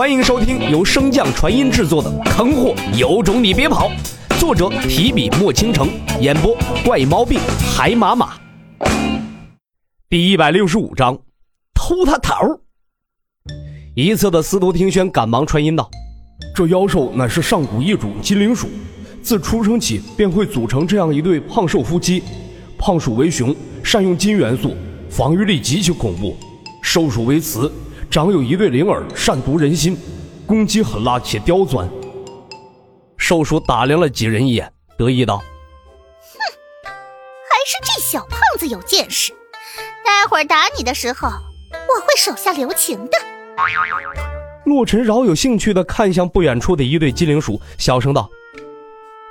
欢迎收听由升降传音制作的《坑货有种你别跑》，作者提笔墨倾城，演播怪毛病海马马。第一百六十五章，偷他头。一侧的司徒庭轩赶忙传音道：“这妖兽乃是上古异种金灵鼠，自出生起便会组成这样一对胖瘦夫妻。胖鼠为雄，善用金元素，防御力极其恐怖；瘦鼠为雌。”长有一对灵耳，善读人心，攻击狠辣且刁钻。瘦鼠打量了几人一眼，得意道：“哼，还是这小胖子有见识。待会儿打你的时候，我会手下留情的。”洛尘饶有兴趣的看向不远处的一对金灵鼠，小声道：“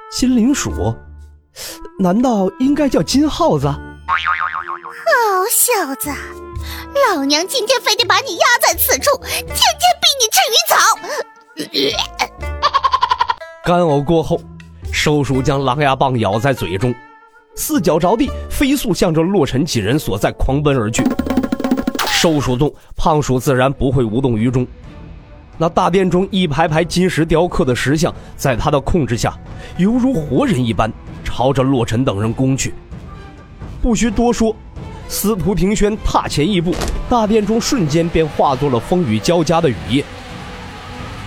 金灵鼠，难道应该叫金耗子？”好小子！老娘今天非得把你压在此处，天天逼你吃鱼草。干呕过后，瘦鼠将狼牙棒咬在嘴中，四脚着地，飞速向着洛尘几人所在狂奔而去。瘦鼠动，胖鼠自然不会无动于衷。那大殿中一排排金石雕刻的石像，在他的控制下，犹如活人一般，朝着洛尘等人攻去。不需多说。司徒庭轩踏前一步，大殿中瞬间便化作了风雨交加的雨夜。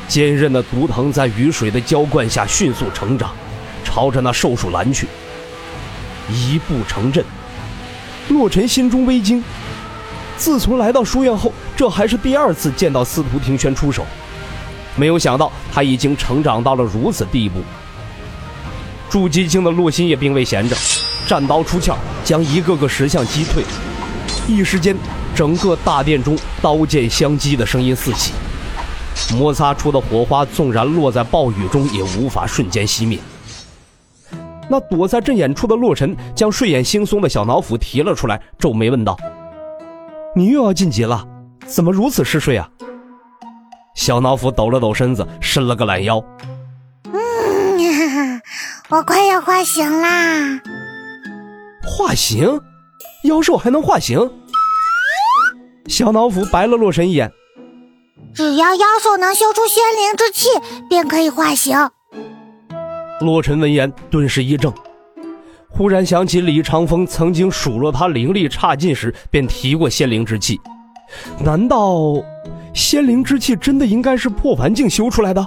坚韧的毒藤在雨水的浇灌下迅速成长，朝着那兽鼠拦去。一步成阵，洛尘心中微惊。自从来到书院后，这还是第二次见到司徒庭轩出手，没有想到他已经成长到了如此地步。筑基境的洛心也并未闲着。战刀出鞘，将一个个石像击退。一时间，整个大殿中刀剑相击的声音四起，摩擦出的火花纵然落在暴雨中，也无法瞬间熄灭。那躲在阵眼处的洛尘将睡眼惺忪的小脑斧提了出来，皱眉问道：“你又要晋级了？怎么如此嗜睡啊？”小脑斧抖了抖身子，伸了个懒腰：“嗯，我快要化形啦。”化形，妖兽还能化形？小脑斧白了洛神一眼。只要妖兽能修出仙灵之气，便可以化形。洛尘闻言顿时一怔，忽然想起李长风曾经数落他灵力差劲时，便提过仙灵之气。难道仙灵之气真的应该是破凡境修出来的，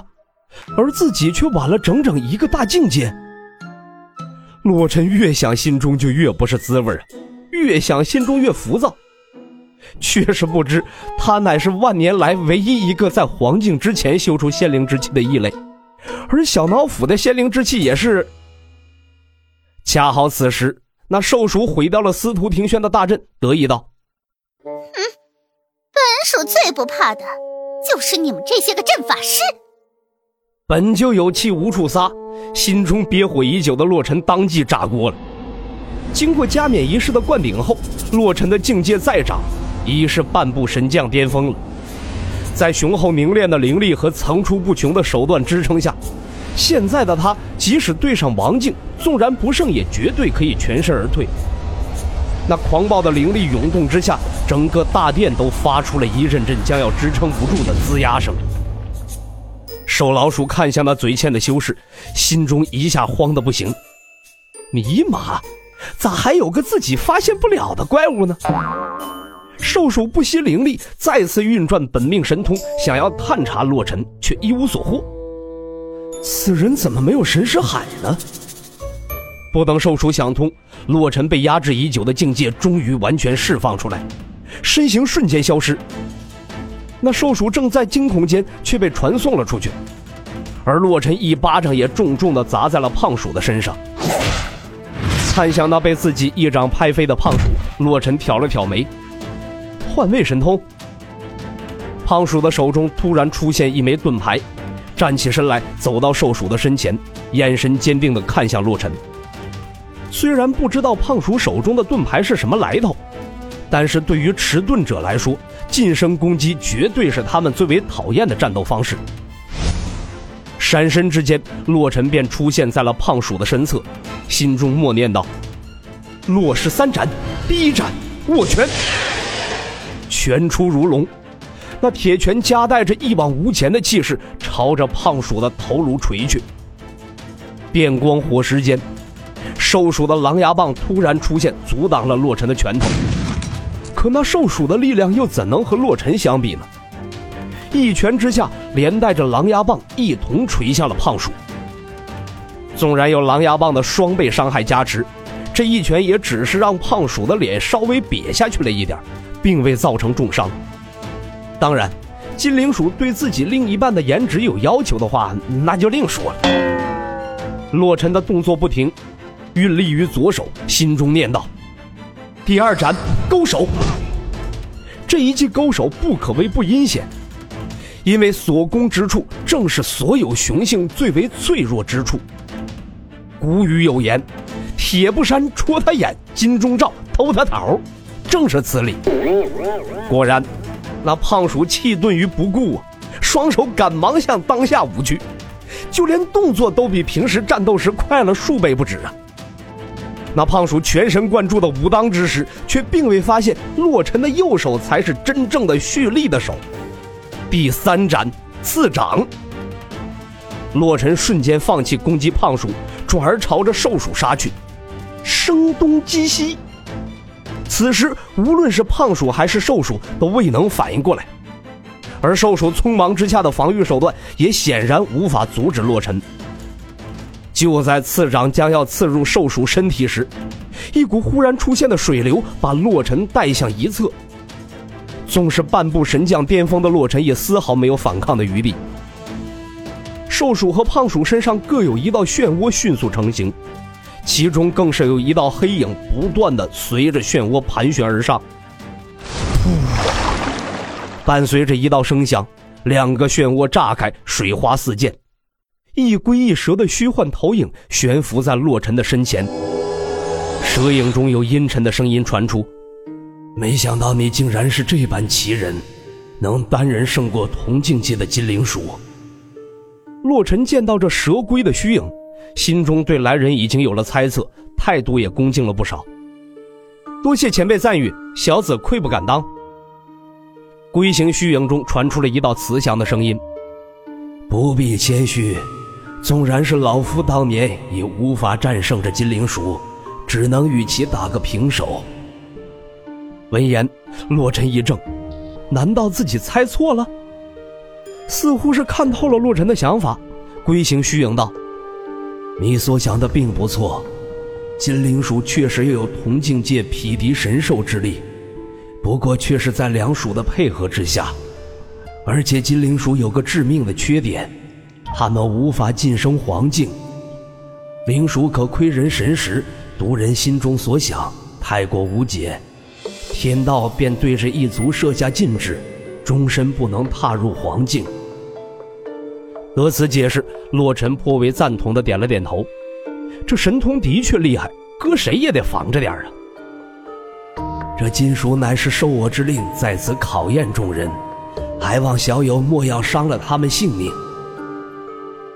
而自己却晚了整整一个大境界？洛尘越想，心中就越不是滋味啊越想，心中越浮躁。却是不知，他乃是万年来唯一一个在黄境之前修出仙灵之气的异类，而小脑斧的仙灵之气也是。恰好此时，那兽鼠毁掉了司徒庭轩的大阵，得意道：“嗯，本鼠最不怕的，就是你们这些个阵法师。”本就有气无处撒。心中憋火已久的洛尘当即炸锅了。经过加冕仪式的灌顶后，洛尘的境界再涨，已是半步神将巅峰了。在雄厚凝练的灵力和层出不穷的手段支撑下，现在的他即使对上王静，纵然不胜，也绝对可以全身而退。那狂暴的灵力涌动之下，整个大殿都发出了一阵阵将要支撑不住的吱呀声。瘦老鼠看向那嘴欠的修士，心中一下慌得不行。尼玛，咋还有个自己发现不了的怪物呢？瘦鼠不惜灵力，再次运转本命神通，想要探查洛尘，却一无所获。此人怎么没有神识海呢？不等瘦鼠想通，洛尘被压制已久的境界终于完全释放出来，身形瞬间消失。那兽鼠正在惊恐间，却被传送了出去，而洛尘一巴掌也重重的砸在了胖鼠的身上。看向那被自己一掌拍飞的胖鼠，洛尘挑了挑眉，换位神通。胖鼠的手中突然出现一枚盾牌，站起身来，走到兽鼠的身前，眼神坚定的看向洛尘。虽然不知道胖鼠手中的盾牌是什么来头，但是对于持盾者来说，近身攻击绝对是他们最为讨厌的战斗方式。闪身之间，洛尘便出现在了胖鼠的身侧，心中默念道：“洛氏三斩，第一斩握拳，拳出如龙。”那铁拳夹带着一往无前的气势，朝着胖鼠的头颅锤去。电光火石间，瘦鼠的狼牙棒突然出现，阻挡了洛尘的拳头。可那瘦鼠的力量又怎能和洛尘相比呢？一拳之下，连带着狼牙棒一同锤向了胖鼠。纵然有狼牙棒的双倍伤害加持，这一拳也只是让胖鼠的脸稍微瘪下去了一点，并未造成重伤。当然，金灵鼠对自己另一半的颜值有要求的话，那就另说了。洛尘的动作不停，运力于左手，心中念道：“第二斩勾手。”这一记勾手不可谓不阴险，因为所攻之处正是所有雄性最为脆弱之处。古语有言：“铁布衫戳他眼，金钟罩偷他桃。”正是此理。果然，那胖鼠气顿于不顾啊，双手赶忙向当下舞去，就连动作都比平时战斗时快了数倍不止啊。那胖鼠全神贯注的武当之时，却并未发现洛尘的右手才是真正的蓄力的手。第三斩刺掌，洛尘瞬间放弃攻击胖鼠。转而朝着兽鼠杀去，声东击西。此时，无论是胖鼠还是兽鼠都未能反应过来，而兽鼠匆忙之下的防御手段也显然无法阻止洛尘。就在刺掌将要刺入兽鼠身体时，一股忽然出现的水流把洛尘带向一侧。纵是半步神将巅峰的洛尘，也丝毫没有反抗的余地。兽鼠和胖鼠身上各有一道漩涡迅速成型，其中更是有一道黑影不断的随着漩涡盘旋而上。伴随着一道声响，两个漩涡炸开，水花四溅，一龟一蛇的虚幻投影悬浮在洛尘的身前。蛇影中有阴沉的声音传出：“没想到你竟然是这般奇人，能单人胜过同境界的金灵鼠。”洛尘见到这蛇龟的虚影，心中对来人已经有了猜测，态度也恭敬了不少。多谢前辈赞誉，小子愧不敢当。龟形虚影中传出了一道慈祥的声音：“不必谦虚，纵然是老夫当年也无法战胜这金灵鼠，只能与其打个平手。”闻言，洛尘一怔，难道自己猜错了？似乎是看透了洛尘的想法，龟形虚影道：“你所想的并不错，金灵鼠确实有同境界匹敌神兽之力，不过却是在两鼠的配合之下。而且金灵鼠有个致命的缺点，他们无法晋升黄境。灵鼠可窥人神识，读人心中所想，太过无解，天道便对这一族设下禁制，终身不能踏入黄境。”得此解释，洛尘颇为赞同的点了点头。这神通的确厉害，搁谁也得防着点啊。这金属乃是受我之令在此考验众人，还望小友莫要伤了他们性命。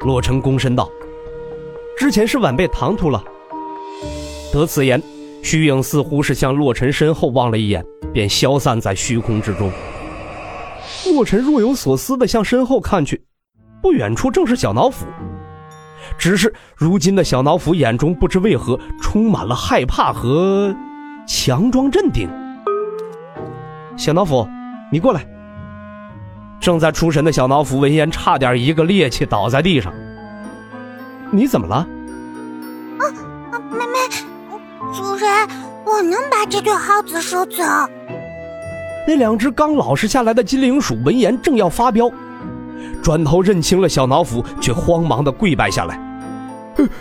洛尘躬身道：“之前是晚辈唐突了。”得此言，虚影似乎是向洛尘身后望了一眼，便消散在虚空之中。洛尘若有所思的向身后看去。不远处正是小脑斧，只是如今的小脑斧眼中不知为何充满了害怕和强装镇定。小脑斧，你过来！正在出神的小脑斧闻言，差点一个趔趄倒在地上。你怎么了？啊啊！妹妹，主人，我能把这对耗子收走。那两只刚老实下来的金灵鼠闻言，正要发飙。转头认清了小脑斧，却慌忙的跪拜下来。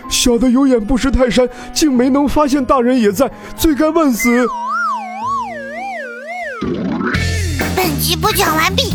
小的有眼不识泰山，竟没能发现大人也在，罪该万死。本集播讲完毕，